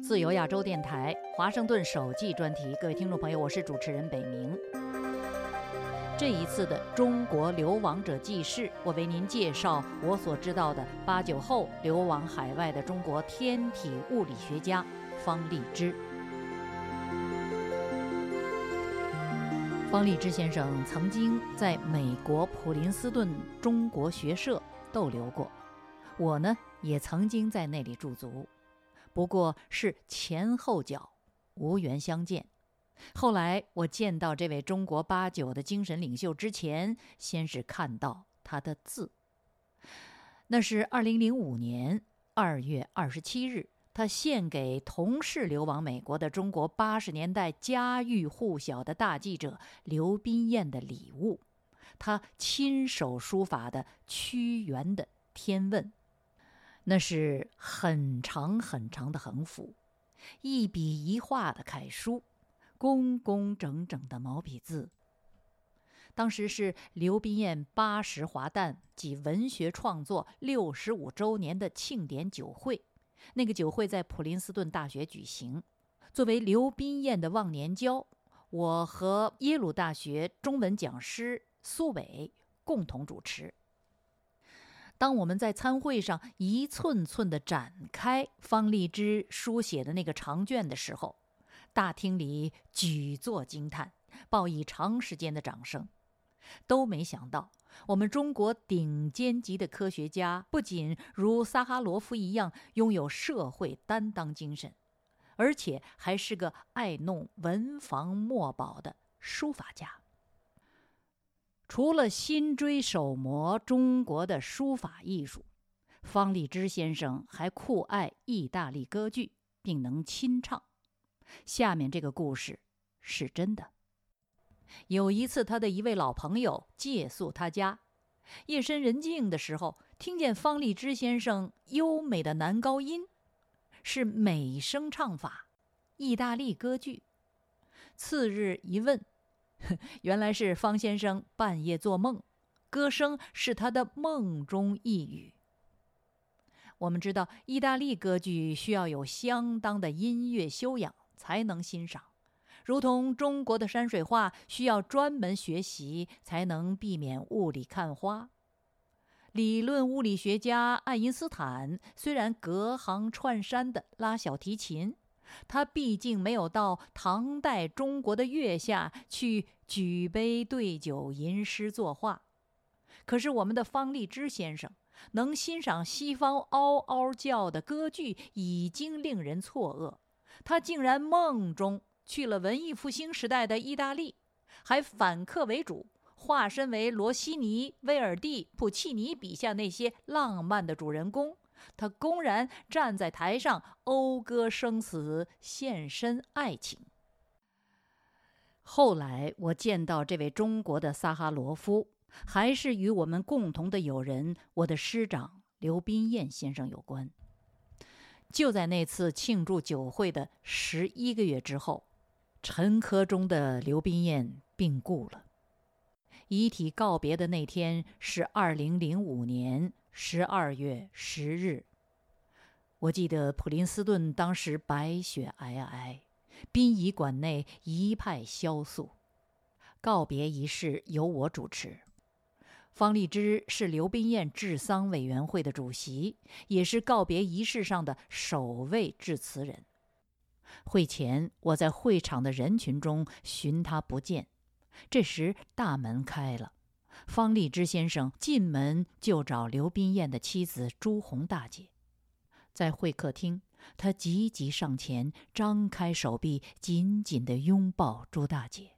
自由亚洲电台华盛顿首季专题，各位听众朋友，我是主持人北明。这一次的中国流亡者记事，我为您介绍我所知道的八九后流亡海外的中国天体物理学家方励之。方励之先生曾经在美国普林斯顿中国学社逗留过，我呢也曾经在那里驻足。不过是前后脚，无缘相见。后来我见到这位中国八九的精神领袖之前，先是看到他的字。那是二零零五年二月二十七日，他献给同是流亡美国的中国八十年代家喻户晓的大记者刘宾彦的礼物，他亲手书法的屈原的《天问》。那是很长很长的横幅，一笔一画的楷书，工工整整的毛笔字。当时是刘宾彦八十华诞及文学创作六十五周年的庆典酒会，那个酒会在普林斯顿大学举行。作为刘宾彦的忘年交，我和耶鲁大学中文讲师苏伟共同主持。当我们在参会上一寸寸地展开方励之书写的那个长卷的时候，大厅里举座惊叹，报以长时间的掌声。都没想到，我们中国顶尖级的科学家不仅如萨哈罗夫一样拥有社会担当精神，而且还是个爱弄文房墨宝的书法家。除了心追手磨中国的书法艺术，方励之先生还酷爱意大利歌剧，并能亲唱。下面这个故事是真的。有一次，他的一位老朋友借宿他家，夜深人静的时候，听见方励之先生优美的男高音，是美声唱法，意大利歌剧。次日一问。原来是方先生半夜做梦，歌声是他的梦中呓语。我们知道，意大利歌剧需要有相当的音乐修养才能欣赏，如同中国的山水画需要专门学习才能避免雾里看花。理论物理学家爱因斯坦虽然隔行串山的拉小提琴。他毕竟没有到唐代中国的月下去举杯对酒吟诗作画，可是我们的方立之先生能欣赏西方嗷嗷叫的歌剧，已经令人错愕。他竟然梦中去了文艺复兴时代的意大利，还反客为主，化身为罗西尼、威尔第、普契尼笔下那些浪漫的主人公。他公然站在台上讴歌生死，献身爱情。后来我见到这位中国的萨哈罗夫，还是与我们共同的友人，我的师长刘宾燕先生有关。就在那次庆祝酒会的十一个月之后，沉疴中的刘宾燕病故了。遗体告别的那天是二零零五年。十二月十日，我记得普林斯顿当时白雪皑皑，殡仪馆内一派萧肃。告别仪式由我主持，方励之是刘宾彦治丧委员会的主席，也是告别仪式上的首位致辞人。会前，我在会场的人群中寻他不见，这时大门开了。方励之先生进门就找刘宾彦的妻子朱红大姐，在会客厅，他急急上前，张开手臂，紧紧地拥抱朱大姐，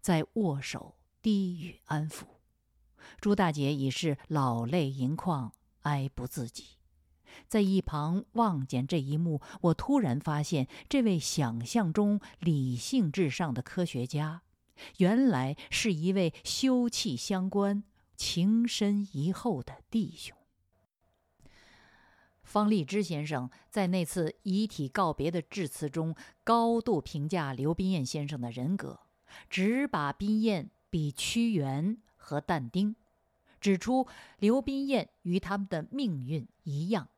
在握手低语安抚。朱大姐已是老泪盈眶，哀不自己。在一旁望见这一幕，我突然发现，这位想象中理性至上的科学家。原来是一位休戚相关、情深谊厚的弟兄。方立之先生在那次遗体告别的致辞中，高度评价刘宾彦先生的人格，只把宾彦比屈原和但丁，指出刘宾彦与他们的命运一样，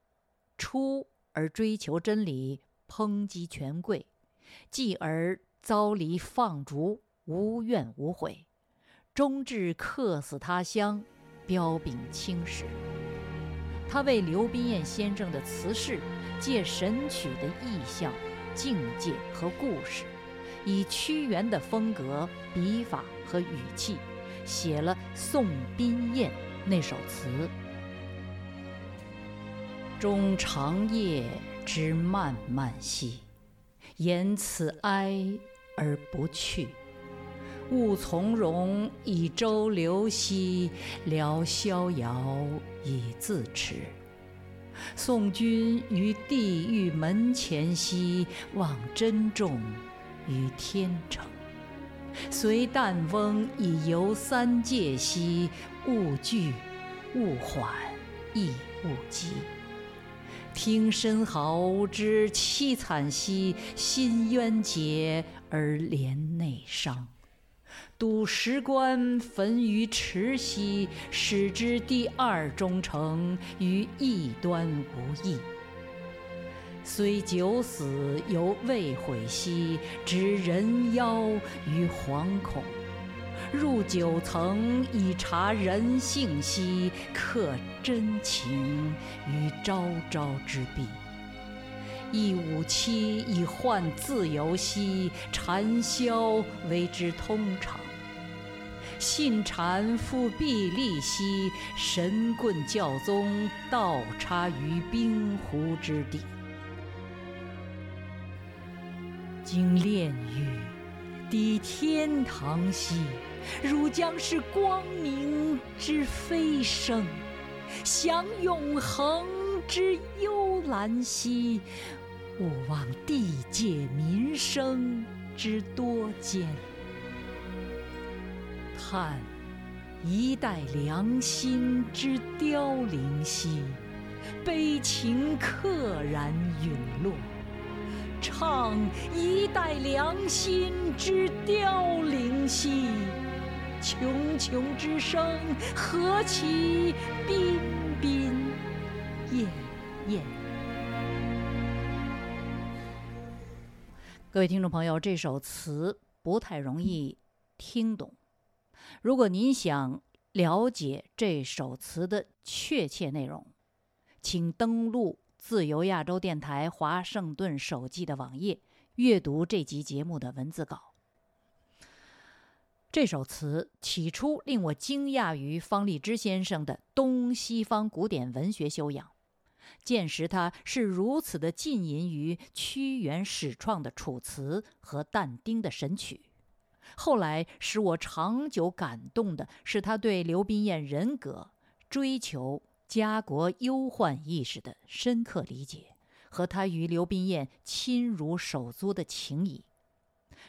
出而追求真理，抨击权贵，继而遭离放逐，无怨无悔，终至客死他乡，彪炳青史。他为刘宾彦先生的辞世，借神曲的意象、境界和故事，以屈原的风格、笔法和语气，写了《送宾彦》那首词。终长夜之漫漫兮，言此哀而不去。勿从容以周流兮，聊逍遥以自持。送君于地狱门前兮，望珍重于天成。随旦翁以游三界兮，勿惧勿缓亦勿急。听申豪之凄惨兮，心冤结而怜内伤。睹石棺焚于池兮，使之第二忠诚于异端无异。虽九死犹未悔兮，执人妖于惶恐。入九层以察人性兮，刻真情于昭昭之壁。一五七以换自由兮，禅霄为之通畅。信禅复必立兮，神棍教宗倒插于冰湖之底。经炼狱，抵天堂兮。汝将是光明之飞升，享永恒之幽兰兮。勿忘地界民生之多艰，叹一代良心之凋零兮。悲情溘然陨落，唱一代良心之凋零兮。茕茕之声，何其彬彬晏晏。各位听众朋友，这首词不太容易听懂。如果您想了解这首词的确切内容，请登录自由亚洲电台华盛顿手记的网页，阅读这集节目的文字稿。这首词起初令我惊讶于方励之先生的东西方古典文学修养，见识他是如此的浸淫于屈原始创的《楚辞》和但丁的《神曲》。后来使我长久感动的是他对刘宾彦人格、追求家国忧患意识的深刻理解，和他与刘宾彦亲如手足的情谊。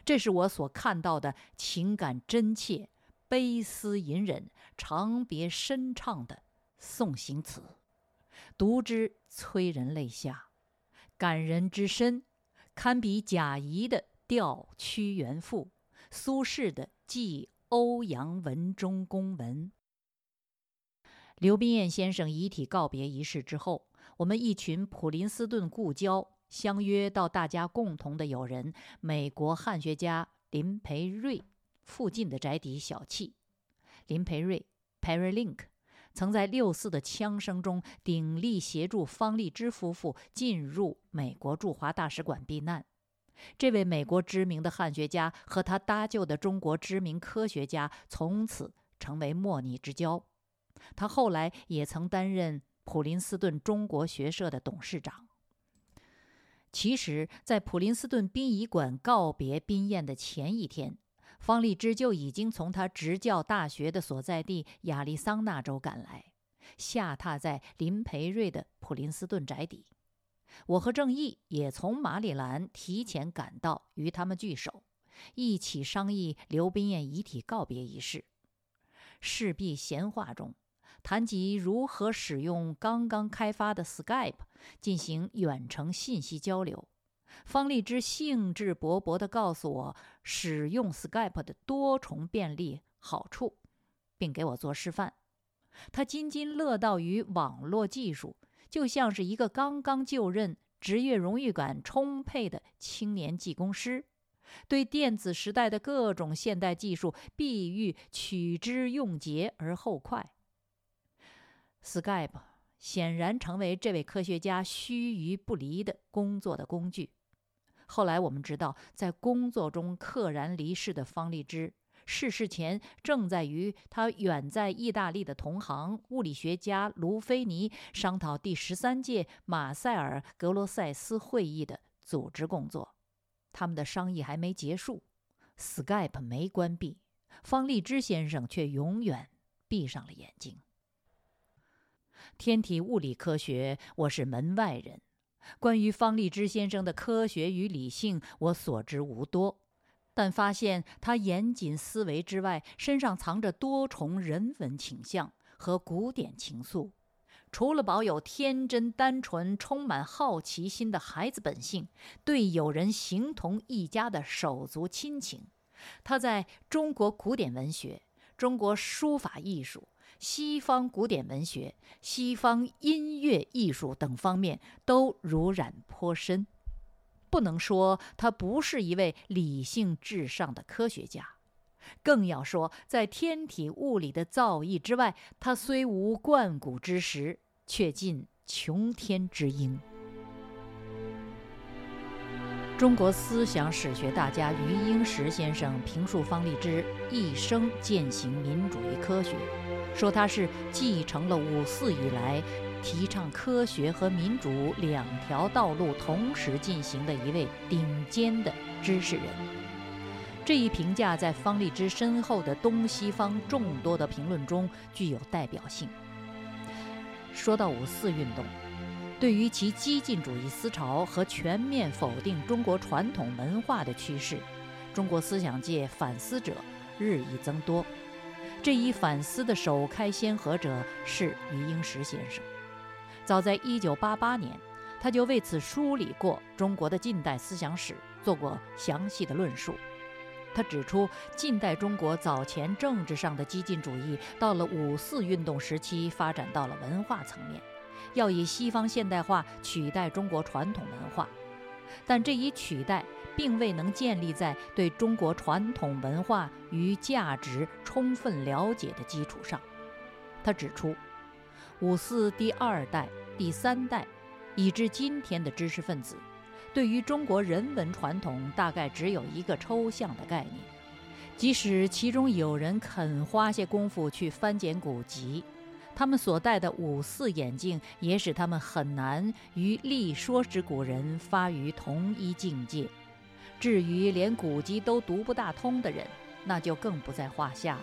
这是我所看到的情感真切、悲思隐忍、长别深唱的送行词，读之催人泪下，感人之深，堪比贾谊的《吊屈原赋》，苏轼的《寄欧阳文忠公文》。刘宾彦先生遗体告别仪式之后，我们一群普林斯顿故交。相约到大家共同的友人美国汉学家林培瑞附近的宅邸小憩。林培瑞 （Perry Link） 曾在六四的枪声中鼎力协助方励之夫妇进入美国驻华大使馆避难。这位美国知名的汉学家和他搭救的中国知名科学家从此成为莫逆之交。他后来也曾担任普林斯顿中国学社的董事长。其实，在普林斯顿殡仪馆告别宾宴的前一天，方励之就已经从他执教大学的所在地亚利桑那州赶来，下榻在林培瑞的普林斯顿宅邸。我和郑毅也从马里兰提前赶到，与他们聚首，一起商议刘宾彦遗体告别仪式。事必闲话中。谈及如何使用刚刚开发的 Skype 进行远程信息交流，方励之兴致勃勃地告诉我使用 Skype 的多重便利好处，并给我做示范。他津津乐道于网络技术，就像是一个刚刚就任、职业荣誉感充沛的青年技工师，对电子时代的各种现代技术必欲取之用竭而后快。Skype 显然成为这位科学家须臾不离的工作的工具。后来我们知道，在工作中溘然离世的方励之，逝世前正在与他远在意大利的同行物理学家卢菲尼商讨第十三届马塞尔格罗塞斯会议的组织工作。他们的商议还没结束，Skype 没关闭，方励之先生却永远闭上了眼睛。天体物理科学，我是门外人。关于方励之先生的科学与理性，我所知无多，但发现他严谨思维之外，身上藏着多重人文倾向和古典情愫。除了保有天真单纯、充满好奇心的孩子本性，对有人形同一家的手足亲情，他在中国古典文学、中国书法艺术。西方古典文学、西方音乐艺术等方面都如染颇深，不能说他不是一位理性至上的科学家，更要说在天体物理的造诣之外，他虽无贯古之识，却尽穷天之英。中国思想史学大家余英时先生评述方励之一生践行民主与科学。说他是继承了五四以来提倡科学和民主两条道路同时进行的一位顶尖的知识人。这一评价在方励之身后的东西方众多的评论中具有代表性。说到五四运动，对于其激进主义思潮和全面否定中国传统文化的趋势，中国思想界反思者日益增多。这一反思的首开先河者是余英时先生。早在1988年，他就为此梳理过中国的近代思想史，做过详细的论述。他指出，近代中国早前政治上的激进主义，到了五四运动时期发展到了文化层面，要以西方现代化取代中国传统文化，但这一取代。并未能建立在对中国传统文化与价值充分了解的基础上。他指出，五四第二代、第三代，以至今天的知识分子，对于中国人文传统大概只有一个抽象的概念。即使其中有人肯花些功夫去翻检古籍，他们所戴的五四眼镜也使他们很难与立说之古人发于同一境界。至于连古籍都读不大通的人，那就更不在话下了。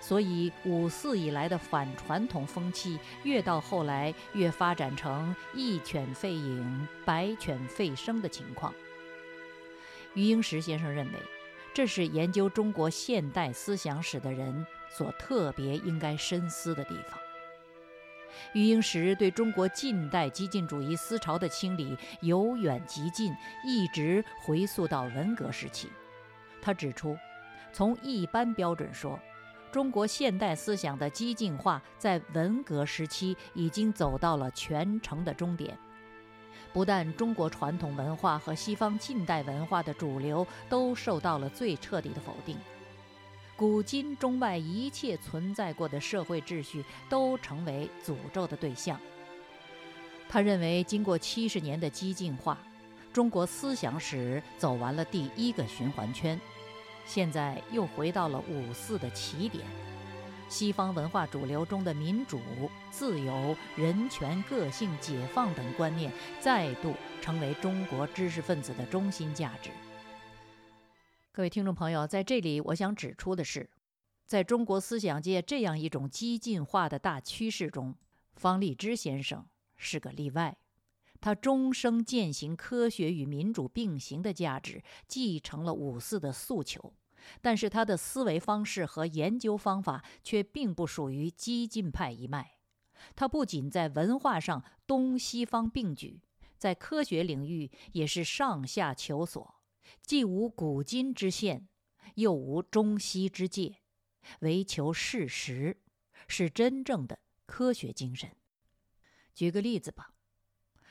所以五四以来的反传统风气，越到后来越发展成一犬吠影、百犬吠声的情况。余英时先生认为，这是研究中国现代思想史的人所特别应该深思的地方。余英时对中国近代激进主义思潮的清理由远及近，一直回溯到文革时期。他指出，从一般标准说，中国现代思想的激进化在文革时期已经走到了全程的终点。不但中国传统文化和西方近代文化的主流都受到了最彻底的否定。古今中外一切存在过的社会秩序都成为诅咒的对象。他认为，经过七十年的激进化，中国思想史走完了第一个循环圈，现在又回到了五四的起点。西方文化主流中的民主、自由、人权、个性、解放等观念，再度成为中国知识分子的中心价值。各位听众朋友，在这里我想指出的是，在中国思想界这样一种激进化的大趋势中，方励之先生是个例外。他终生践行科学与民主并行的价值，继承了五四的诉求，但是他的思维方式和研究方法却并不属于激进派一脉。他不仅在文化上东西方并举，在科学领域也是上下求索。既无古今之限，又无中西之界，唯求事实，是真正的科学精神。举个例子吧，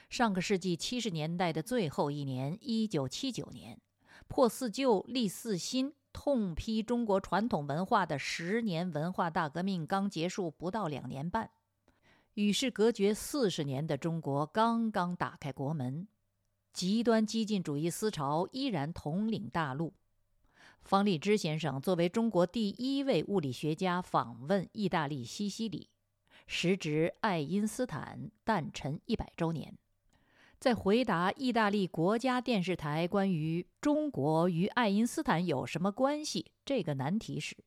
上个世纪七十年代的最后一年，一九七九年，破四旧立四新，痛批中国传统文化的十年文化大革命刚结束不到两年半，与世隔绝四十年的中国刚刚打开国门，极端激进主义思潮依然统领大陆。方励之先生作为中国第一位物理学家访问意大利西西里，时值爱因斯坦诞辰一百周年。在回答意大利国家电视台关于中国与爱因斯坦有什么关系这个难题时，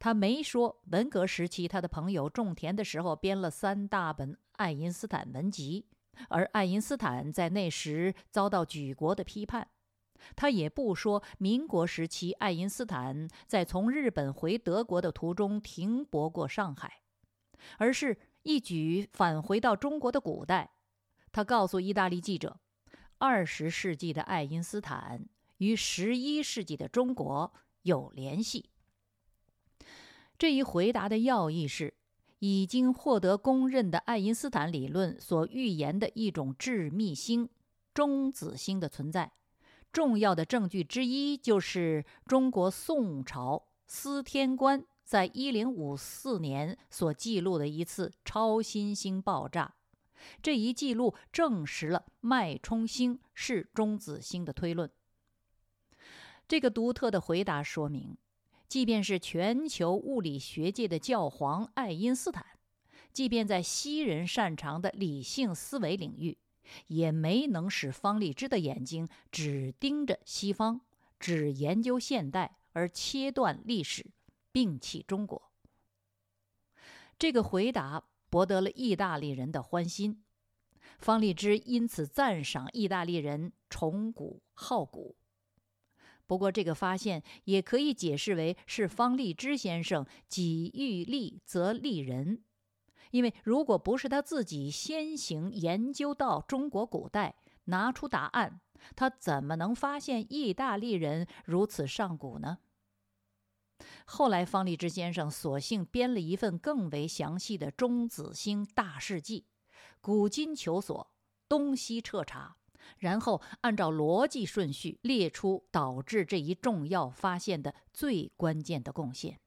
他没说文革时期他的朋友种田的时候编了三大本爱因斯坦文集，而爱因斯坦在那时遭到举国的批判。他也不说民国时期爱因斯坦在从日本回德国的途中停泊过上海，而是一举返回到中国的古代。他告诉意大利记者：“二十世纪的爱因斯坦与十一世纪的中国有联系。”这一回答的要义是，已经获得公认的爱因斯坦理论所预言的一种致密星——中子星的存在。重要的证据之一就是中国宋朝司天官在一零五四年所记录的一次超新星爆炸。这一记录证实了脉冲星是中子星的推论。这个独特的回答说明，即便是全球物理学界的教皇爱因斯坦，即便在西人擅长的理性思维领域，也没能使方励之的眼睛只盯着西方，只研究现代而切断历史，摒弃中国。这个回答。博得了意大利人的欢心，方励之因此赞赏意大利人崇古好古。不过，这个发现也可以解释为是方励之先生己欲立则立人，因为如果不是他自己先行研究到中国古代，拿出答案，他怎么能发现意大利人如此上古呢？后来，方励之先生索性编了一份更为详细的中子星大事记，古今求索，东西彻查，然后按照逻辑顺序列出导致这一重要发现的最关键的贡献。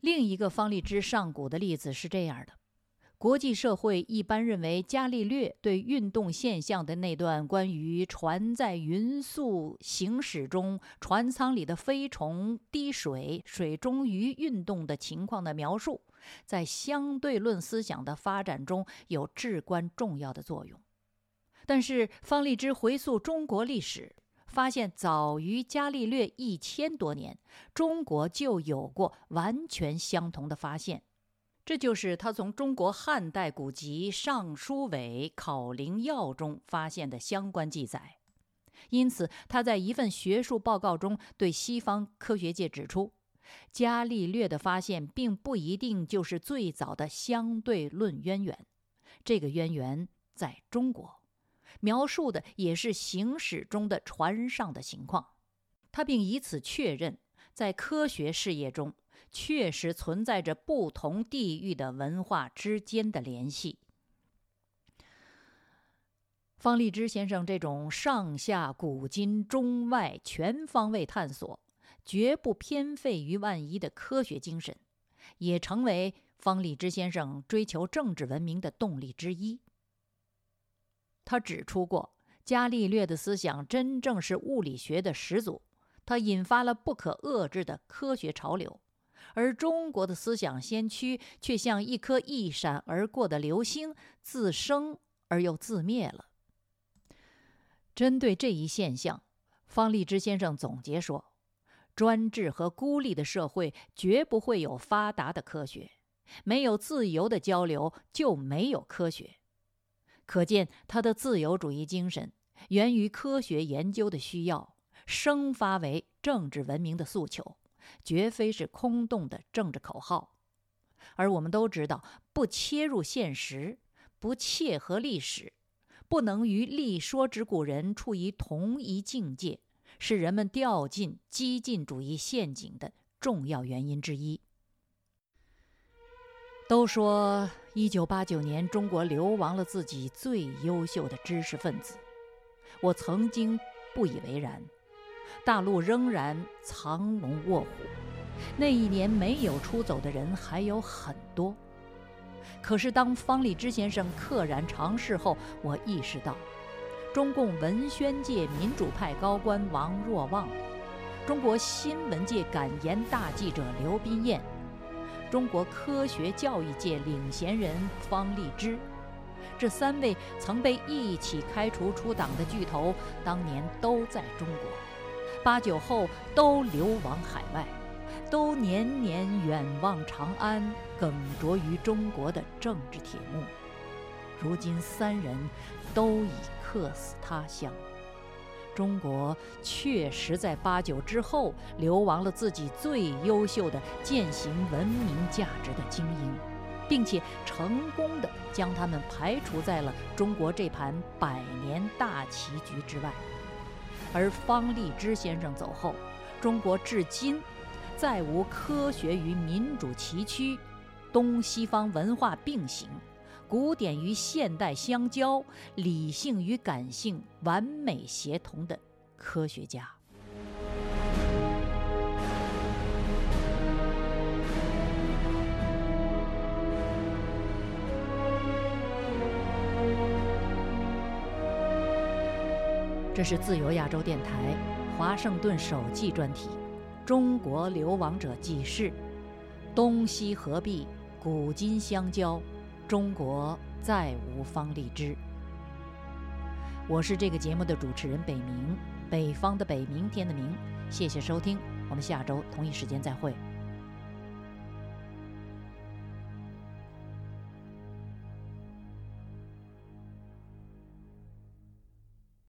另一个方励之上古的例子是这样的。国际社会一般认为，伽利略对运动现象的那段关于船在匀速行驶中，船舱里的飞虫、滴水、水中鱼运动的情况的描述，在相对论思想的发展中有至关重要的作用。但是，方励之回溯中国历史，发现早于伽利略一千多年，中国就有过完全相同的发现。这就是他从中国汉代古籍《尚书韦考灵要》中发现的相关记载，因此他在一份学术报告中对西方科学界指出，伽利略的发现并不一定就是最早的相对论渊源，这个渊源在中国，描述的也是行驶中的船上的情况。他并以此确认，在科学事业中。确实存在着不同地域的文化之间的联系。方励之先生这种上下古今中外全方位探索、绝不偏废于万一的科学精神，也成为方励之先生追求政治文明的动力之一。他指出过，伽利略的思想真正是物理学的始祖，他引发了不可遏制的科学潮流。而中国的思想先驱却像一颗一闪而过的流星，自生而又自灭了。针对这一现象，方励之先生总结说：“专制和孤立的社会绝不会有发达的科学，没有自由的交流就没有科学。”可见他的自由主义精神源于科学研究的需要，生发为政治文明的诉求。绝非是空洞的政治口号，而我们都知道，不切入现实，不切合历史，不能与历说之古人处于同一境界，是人们掉进激进主义陷阱的重要原因之一。都说一九八九年，中国流亡了自己最优秀的知识分子。我曾经不以为然，大陆仍然藏龙卧虎。那一年没有出走的人还有很多。可是当方励之先生溘然长逝后，我意识到，中共文宣界民主派高官王若望，中国新闻界感言大记者刘宾彦，中国科学教育界领衔人方励之。这三位曾被一起开除出党的巨头，当年都在中国，八九后都流亡海外，都年年远望长安，耿着于中国的政治铁幕。如今三人都已客死他乡，中国确实在八九之后流亡了自己最优秀的践行文明价值的精英。并且成功的将他们排除在了中国这盘百年大棋局之外，而方励之先生走后，中国至今再无科学与民主崎岖、东西方文化并行、古典与现代相交、理性与感性完美协同的科学家。这是自由亚洲电台华盛顿首季专题，《中国流亡者记事》，东西合璧，古今相交，中国再无方荔枝。我是这个节目的主持人北明，北方的北，明天的明。谢谢收听，我们下周同一时间再会。